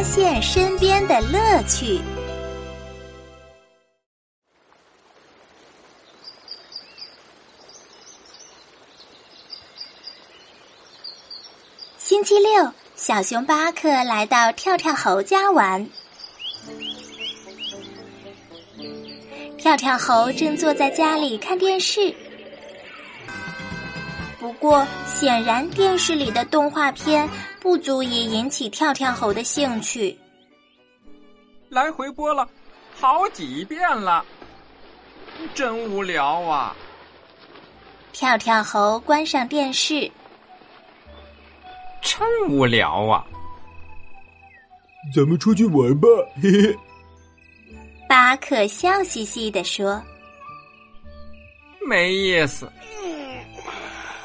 发现身边的乐趣。星期六，小熊巴克来到跳跳猴家玩。跳跳猴正坐在家里看电视，不过显然电视里的动画片不足以引起跳跳猴的兴趣。来回播了好几遍了，真无聊啊！跳跳猴关上电视，真无聊啊！咱们出去玩吧，嘿嘿。巴克笑嘻嘻地说：“没意思。”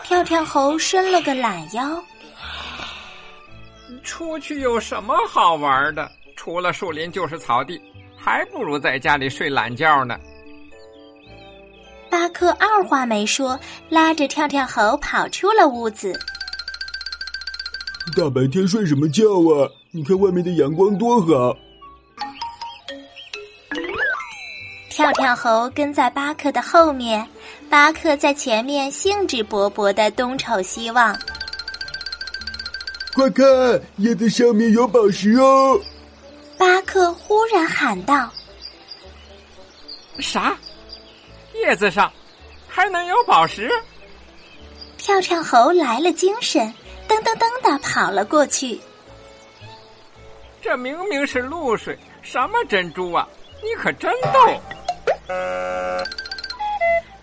跳跳猴伸了个懒腰。出去有什么好玩的？除了树林就是草地，还不如在家里睡懒觉呢。巴克二话没说，拉着跳跳猴跑出了屋子。大白天睡什么觉啊？你看外面的阳光多好。跳跳猴跟在巴克的后面，巴克在前面兴致勃勃的东瞅西望。快看，叶子上面有宝石哦！巴克忽然喊道：“啥？叶子上还能有宝石？”跳跳猴来了精神，噔噔噔的跑了过去。这明明是露水，什么珍珠啊！你可真逗。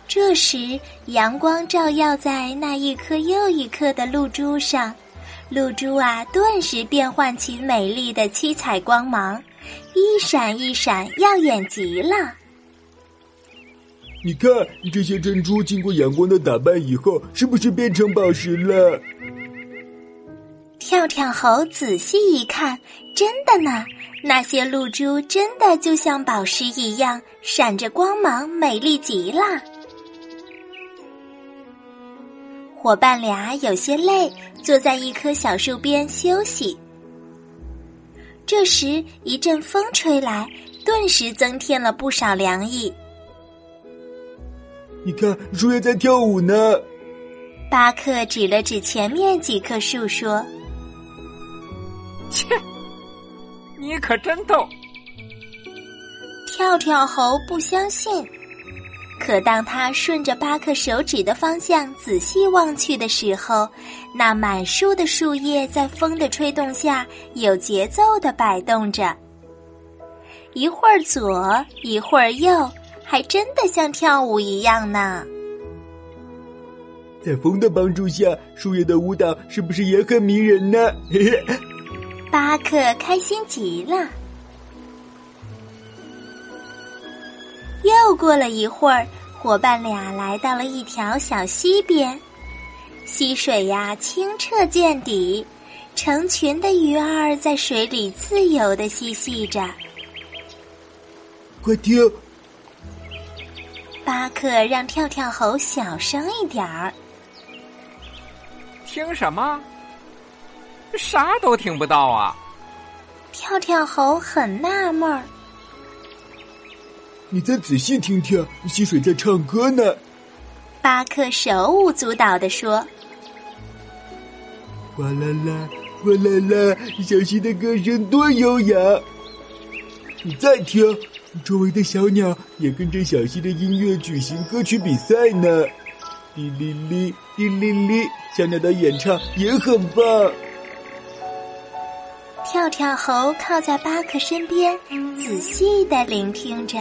这时，阳光照耀在那一颗又一颗的露珠上，露珠啊，顿时变换起美丽的七彩光芒，一闪一闪，耀眼极了。你看，这些珍珠经过阳光的打扮以后，是不是变成宝石了？跳跳猴仔细一看，真的呢。那些露珠真的就像宝石一样，闪着光芒，美丽极了。伙伴俩有些累，坐在一棵小树边休息。这时，一阵风吹来，顿时增添了不少凉意。你看，树叶在跳舞呢。巴克指了指前面几棵树，说：“切。”你可真逗！跳跳猴不相信，可当他顺着巴克手指的方向仔细望去的时候，那满树的树叶在风的吹动下有节奏的摆动着，一会儿左，一会儿右，还真的像跳舞一样呢。在风的帮助下，树叶的舞蹈是不是也很迷人呢？巴克开心极了。又过了一会儿，伙伴俩来到了一条小溪边，溪水呀清澈见底，成群的鱼儿在水里自由的嬉戏着。快听！巴克让跳跳猴小声一点儿。听什么？啥都听不到啊！跳跳猴很纳闷儿。你再仔细听听，溪水在唱歌呢。巴克手舞足蹈的说：“哗啦啦，哗啦啦，小溪的歌声多优雅。你再听，周围的小鸟也跟着小溪的音乐举行歌曲比赛呢。哩哩哩，哩哩哩，小鸟的演唱也很棒。”跳跳猴靠在巴克身边，仔细的聆听着。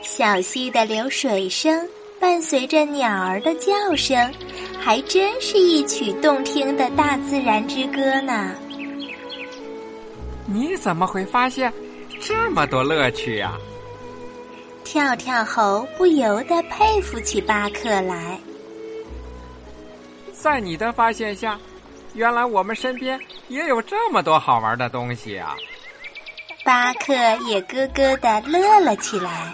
小溪的流水声伴随着鸟儿的叫声，还真是一曲动听的大自然之歌呢。你怎么会发现这么多乐趣呀？跳跳猴不由得佩服起巴克来。在你的发现下。原来我们身边也有这么多好玩的东西啊！巴克也咯咯的乐了起来。